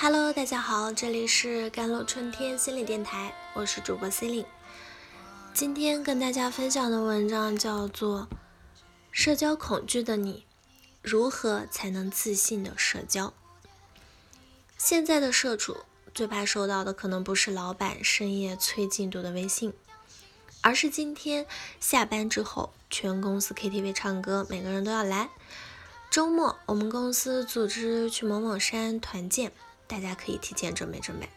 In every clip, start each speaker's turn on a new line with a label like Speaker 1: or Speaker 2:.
Speaker 1: Hello，大家好，这里是甘露春天心理电台，我是主播 C 琳。今天跟大家分享的文章叫做《社交恐惧的你，如何才能自信的社交》。现在的社畜最怕收到的可能不是老板深夜催进度的微信，而是今天下班之后全公司 KTV 唱歌，每个人都要来。周末我们公司组织去某某山团建。大家可以提前准备准备，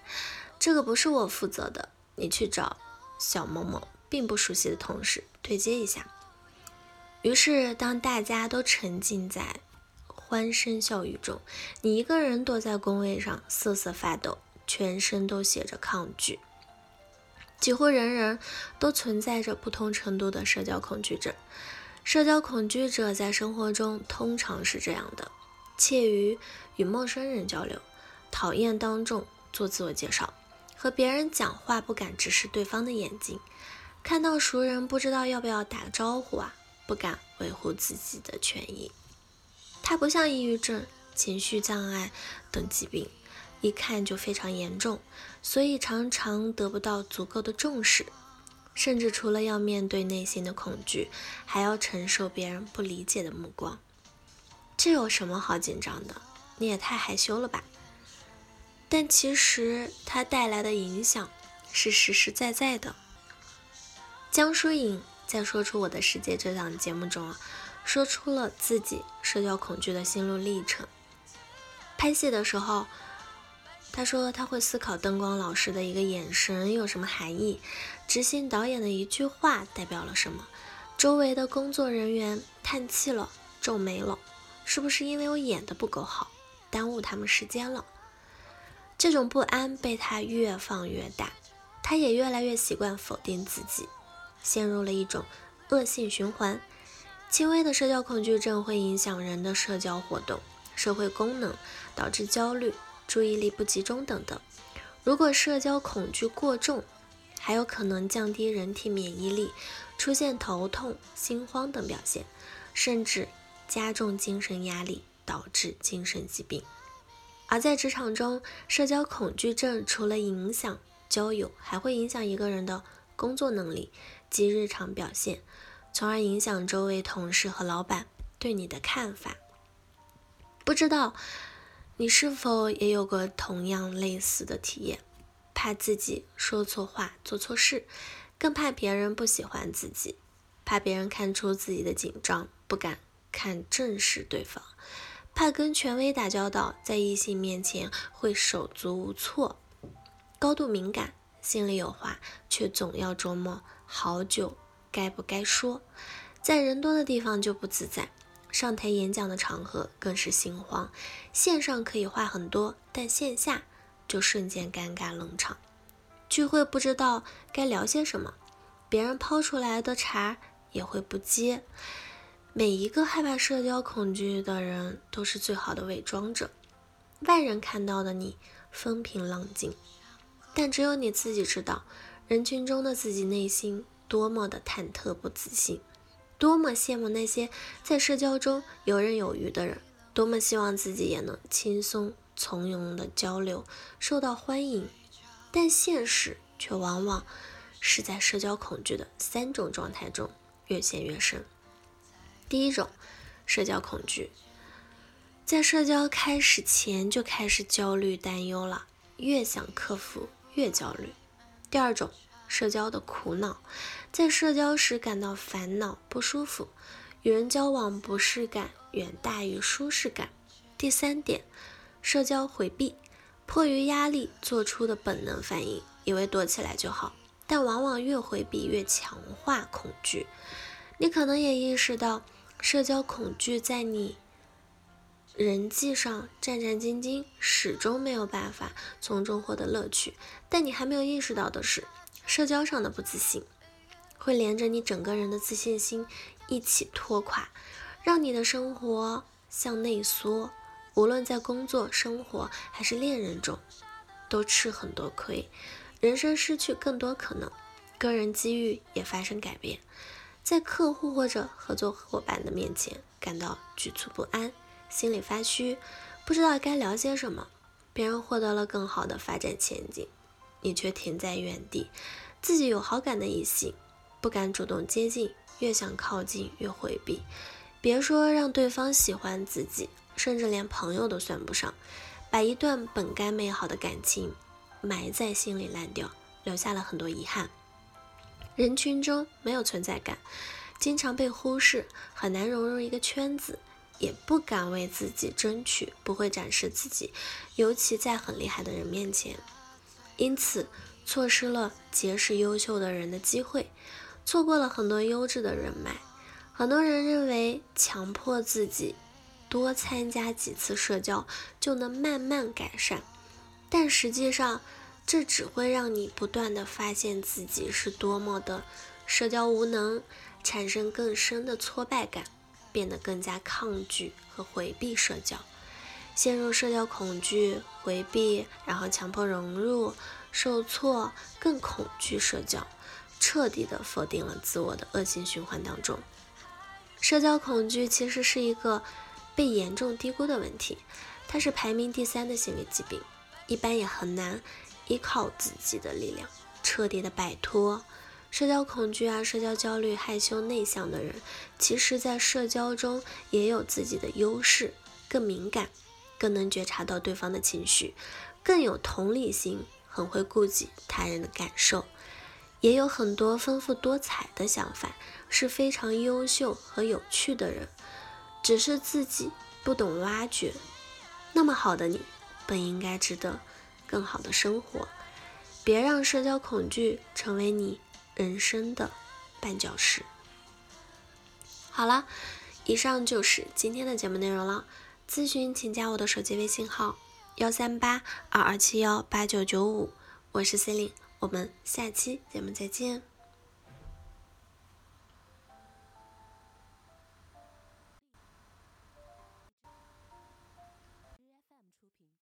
Speaker 1: 这个不是我负责的，你去找小某某，并不熟悉的同事对接一下。于是，当大家都沉浸在欢声笑语中，你一个人躲在工位上瑟瑟发抖，全身都写着抗拒。几乎人人都存在着不同程度的社交恐惧症。社交恐惧者在生活中通常是这样的：怯于与陌生人交流。讨厌当众做自我介绍，和别人讲话不敢直视对方的眼睛，看到熟人不知道要不要打招呼啊，不敢维护自己的权益。它不像抑郁症、情绪障碍等疾病，一看就非常严重，所以常常得不到足够的重视，甚至除了要面对内心的恐惧，还要承受别人不理解的目光。这有什么好紧张的？你也太害羞了吧！但其实它带来的影响是实实在在的。江疏影在《说出我的世界》这档节目中啊，说出了自己社交恐惧的心路历程。拍戏的时候，他说他会思考灯光老师的一个眼神有什么含义，执行导演的一句话代表了什么，周围的工作人员叹气了、皱眉了，是不是因为我演的不够好，耽误他们时间了？这种不安被他越放越大，他也越来越习惯否定自己，陷入了一种恶性循环。轻微的社交恐惧症会影响人的社交活动、社会功能，导致焦虑、注意力不集中等等。如果社交恐惧过重，还有可能降低人体免疫力，出现头痛、心慌等表现，甚至加重精神压力，导致精神疾病。而在职场中，社交恐惧症除了影响交友，还会影响一个人的工作能力及日常表现，从而影响周围同事和老板对你的看法。不知道你是否也有过同样类似的体验？怕自己说错话、做错事，更怕别人不喜欢自己，怕别人看出自己的紧张，不敢看正视对方。怕跟权威打交道，在异性面前会手足无措，高度敏感，心里有话却总要琢磨好久该不该说，在人多的地方就不自在，上台演讲的场合更是心慌，线上可以话很多，但线下就瞬间尴尬冷场，聚会不知道该聊些什么，别人抛出来的茬也会不接。每一个害怕社交恐惧的人都是最好的伪装者。外人看到的你风平浪静，但只有你自己知道，人群中的自己内心多么的忐忑不自信，多么羡慕那些在社交中游刃有余的人，多么希望自己也能轻松从容的交流，受到欢迎。但现实却往往是在社交恐惧的三种状态中越陷越深。第一种，社交恐惧，在社交开始前就开始焦虑担忧了，越想克服越焦虑。第二种，社交的苦恼，在社交时感到烦恼不舒服，与人交往不适感远大于舒适感。第三点，社交回避，迫于压力做出的本能反应，以为躲起来就好，但往往越回避越强化恐惧。你可能也意识到。社交恐惧在你人际上战战兢兢，始终没有办法从中获得乐趣。但你还没有意识到的是，社交上的不自信会连着你整个人的自信心一起拖垮，让你的生活向内缩。无论在工作、生活还是恋人中，都吃很多亏，人生失去更多可能，个人机遇也发生改变。在客户或者合作伙伴的面前感到局促不安，心里发虚，不知道该聊些什么，别人获得了更好的发展前景，你却停在原地。自己有好感的异性，不敢主动接近，越想靠近越回避。别说让对方喜欢自己，甚至连朋友都算不上，把一段本该美好的感情埋在心里烂掉，留下了很多遗憾。人群中没有存在感，经常被忽视，很难融入一个圈子，也不敢为自己争取，不会展示自己，尤其在很厉害的人面前，因此。错失了结识优秀的人的机会，错过了很多优质的人脉。很多人认为强迫自己多参加几次社交就能慢慢改善，但实际上这只会让你不断的发现自己是多么的社交无能，产生更深的挫败感，变得更加抗拒和回避社交，陷入社交恐惧、回避，然后强迫融入。受挫，更恐惧社交，彻底的否定了自我的恶性循环当中。社交恐惧其实是一个被严重低估的问题，它是排名第三的心理疾病，一般也很难依靠自己的力量彻底的摆脱社交恐惧啊。社交焦虑、害羞内向的人，其实在社交中也有自己的优势，更敏感，更能觉察到对方的情绪，更有同理心。很会顾及他人的感受，也有很多丰富多彩的想法，是非常优秀和有趣的人，只是自己不懂挖掘。那么好的你，本应该值得更好的生活。别让社交恐惧成为你人生的绊脚石。好了，以上就是今天的节目内容了。咨询请加我的手机微信号。幺三八二二七幺八九九五，我是 C 琳，我们下期节目再见。